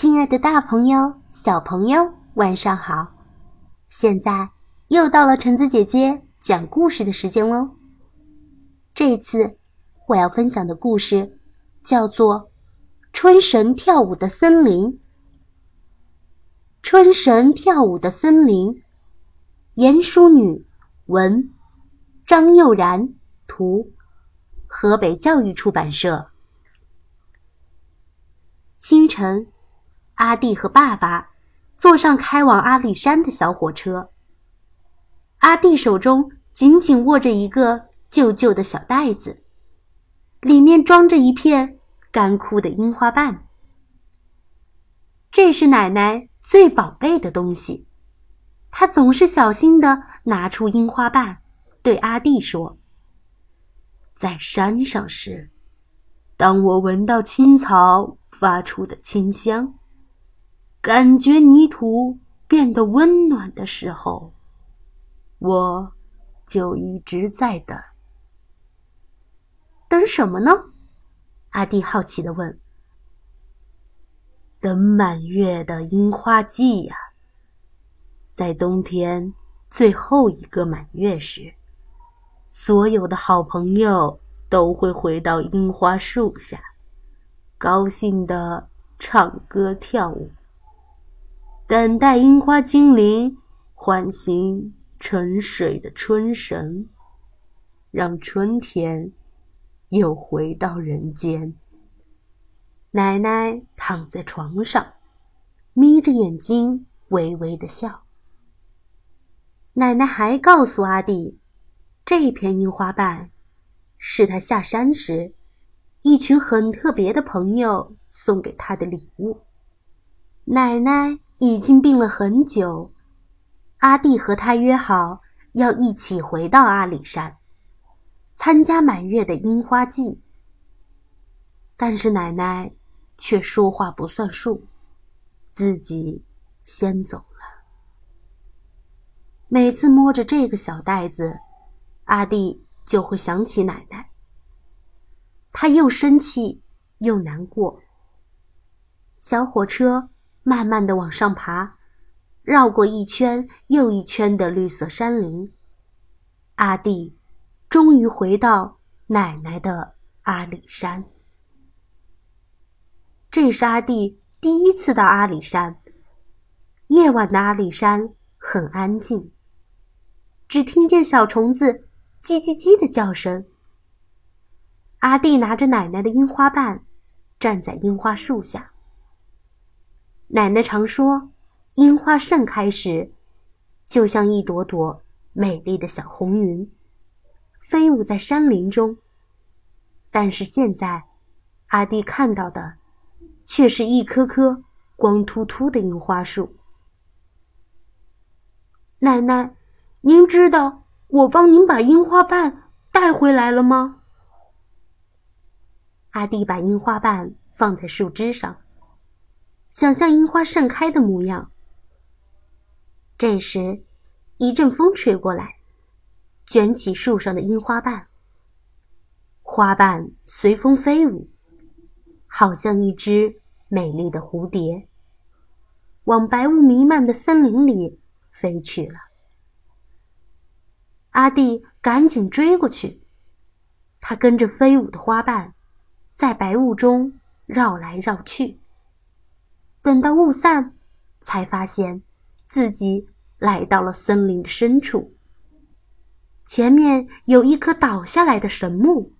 亲爱的，大朋友、小朋友，晚上好！现在又到了橙子姐姐讲故事的时间喽。这次我要分享的故事叫做《春神跳舞的森林》。春神跳舞的森林，严淑女文，张佑然图，河北教育出版社。清晨。阿弟和爸爸坐上开往阿里山的小火车。阿弟手中紧紧握着一个旧旧的小袋子，里面装着一片干枯的樱花瓣。这是奶奶最宝贝的东西，她总是小心的拿出樱花瓣，对阿弟说：“在山上时，当我闻到青草发出的清香。”感觉泥土变得温暖的时候，我就一直在等。等什么呢？阿弟好奇的问。等满月的樱花季呀，在冬天最后一个满月时，所有的好朋友都会回到樱花树下，高兴的唱歌跳舞。等待樱花精灵唤醒沉睡的春神，让春天又回到人间。奶奶躺在床上，眯着眼睛，微微的笑。奶奶还告诉阿弟，这片樱花瓣是他下山时，一群很特别的朋友送给他的礼物。奶奶。已经病了很久，阿弟和他约好要一起回到阿里山，参加满月的樱花季。但是奶奶却说话不算数，自己先走了。每次摸着这个小袋子，阿弟就会想起奶奶。他又生气又难过。小火车。慢慢的往上爬，绕过一圈又一圈的绿色山林，阿弟终于回到奶奶的阿里山。这是阿弟第一次到阿里山。夜晚的阿里山很安静，只听见小虫子叽叽叽的叫声。阿弟拿着奶奶的樱花瓣，站在樱花树下。奶奶常说，樱花盛开时，就像一朵朵美丽的小红云，飞舞在山林中。但是现在，阿弟看到的，却是一棵棵光秃秃的樱花树。奶奶，您知道我帮您把樱花瓣带回来了吗？阿弟把樱花瓣放在树枝上。想象樱花盛开的模样。这时，一阵风吹过来，卷起树上的樱花瓣。花瓣随风飞舞，好像一只美丽的蝴蝶，往白雾弥漫的森林里飞去了。阿弟赶紧追过去，他跟着飞舞的花瓣，在白雾中绕来绕去。等到雾散，才发现自己来到了森林的深处。前面有一棵倒下来的神木，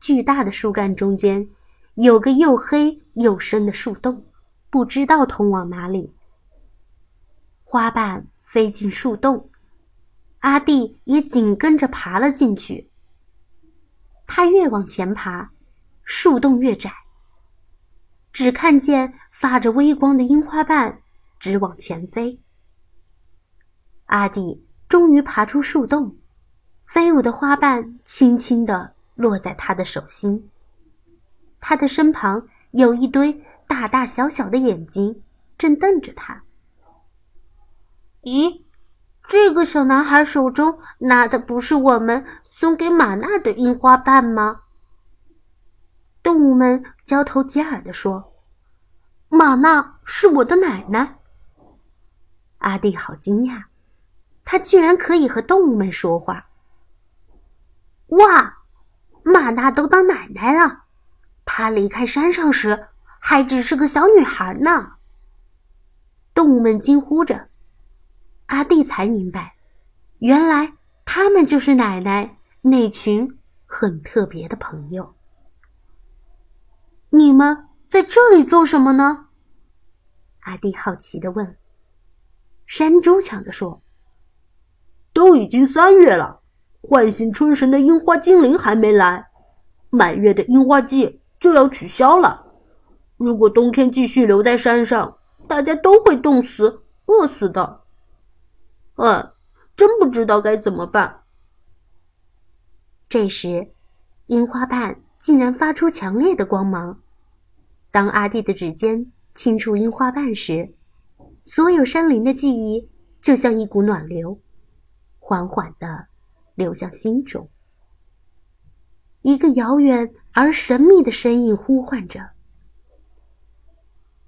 巨大的树干中间有个又黑又深的树洞，不知道通往哪里。花瓣飞进树洞，阿弟也紧跟着爬了进去。他越往前爬，树洞越窄。只看见发着微光的樱花瓣直往前飞。阿弟终于爬出树洞，飞舞的花瓣轻轻地落在他的手心。他的身旁有一堆大大小小的眼睛，正瞪着他。咦，这个小男孩手中拿的不是我们送给玛娜的樱花瓣吗？动物们交头接耳地说：“玛娜是我的奶奶。阿弟好惊讶，他居然可以和动物们说话。哇，玛娜都当奶奶了！她离开山上时还只是个小女孩呢。动物们惊呼着，阿弟才明白，原来他们就是奶奶那群很特别的朋友。你们在这里做什么呢？阿弟好奇的问。山猪抢着说：“都已经三月了。”唤醒春神的樱花精灵还没来，满月的樱花季就要取消了。如果冬天继续留在山上，大家都会冻死、饿死的。哎，真不知道该怎么办。这时，樱花瓣竟然发出强烈的光芒。当阿弟的指尖轻触樱花瓣时，所有山林的记忆就像一股暖流，缓缓地。流向心中，一个遥远而神秘的身影呼唤着：“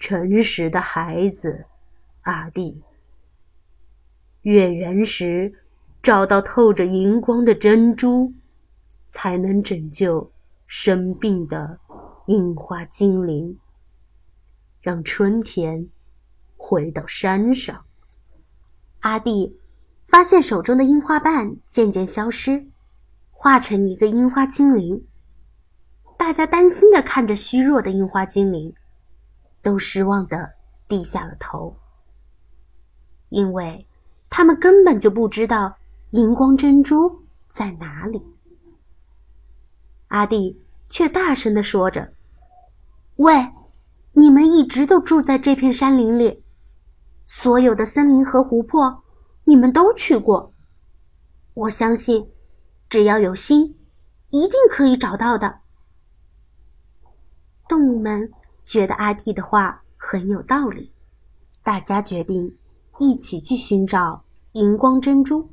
诚实的孩子，阿弟。月圆时，找到透着银光的珍珠，才能拯救生病的樱花精灵，让春天回到山上。”阿弟。发现手中的樱花瓣渐渐消失，化成一个樱花精灵。大家担心的看着虚弱的樱花精灵，都失望的低下了头，因为他们根本就不知道荧光珍珠在哪里。阿弟却大声的说着：“喂，你们一直都住在这片山林里，所有的森林和湖泊。”你们都去过，我相信，只要有心，一定可以找到的。动物们觉得阿弟的话很有道理，大家决定一起去寻找荧光珍珠。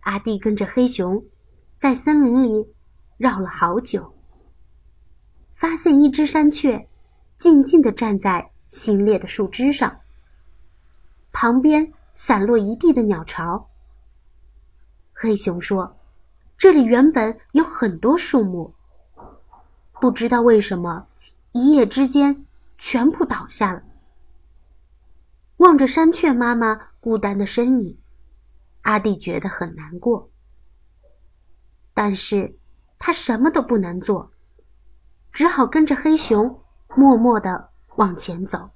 阿弟跟着黑熊，在森林里绕了好久，发现一只山雀静静地站在新裂的树枝上，旁边。散落一地的鸟巢。黑熊说：“这里原本有很多树木，不知道为什么一夜之间全部倒下了。”望着山雀妈妈孤单的身影，阿弟觉得很难过。但是他什么都不能做，只好跟着黑熊默默的往前走。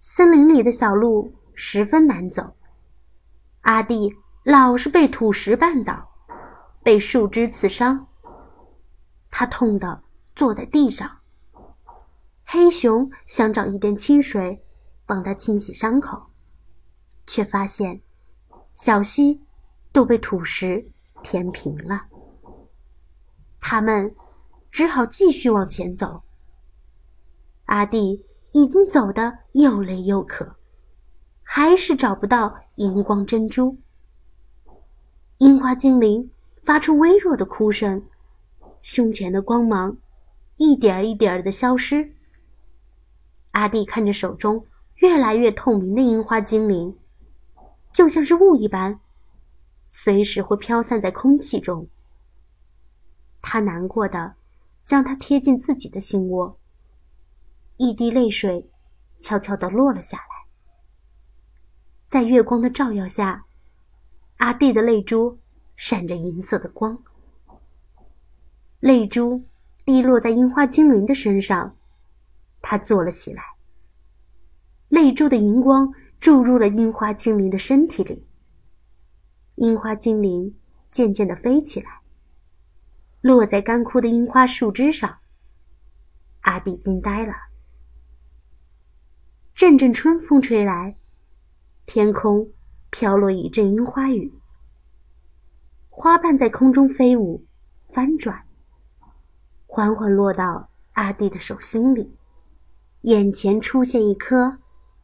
森林里的小路。十分难走，阿弟老是被土石绊倒，被树枝刺伤。他痛得坐在地上。黑熊想找一点清水帮他清洗伤口，却发现小溪都被土石填平了。他们只好继续往前走。阿弟已经走得又累又渴。还是找不到荧光珍珠。樱花精灵发出微弱的哭声，胸前的光芒一点一点的消失。阿弟看着手中越来越透明的樱花精灵，就像是雾一般，随时会飘散在空气中。他难过的将它贴近自己的心窝，一滴泪水悄悄地落了下来。在月光的照耀下，阿弟的泪珠闪着银色的光。泪珠滴落在樱花精灵的身上，他坐了起来。泪珠的荧光注入了樱花精灵的身体里。樱花精灵渐渐的飞起来，落在干枯的樱花树枝上。阿弟惊呆了。阵阵春风吹来。天空飘落一阵樱花雨，花瓣在空中飞舞、翻转，缓缓落到阿弟的手心里。眼前出现一棵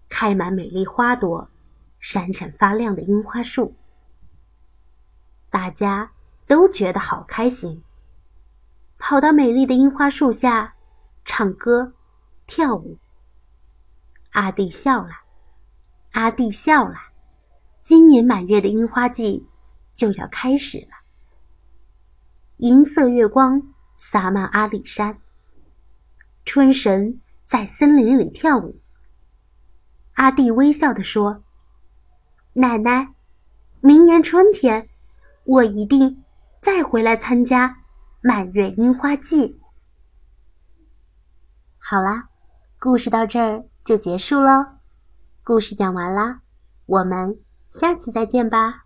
开满美丽花朵、闪闪发亮的樱花树，大家都觉得好开心，跑到美丽的樱花树下唱歌、跳舞。阿弟笑了，阿弟笑了，今年满月的樱花季就要开始了。银色月光洒满阿里山，春神在森林里跳舞。阿弟微笑地说：“奶奶，明年春天，我一定再回来参加满月樱花季。”好啦，故事到这儿就结束喽。故事讲完啦，我们下次再见吧。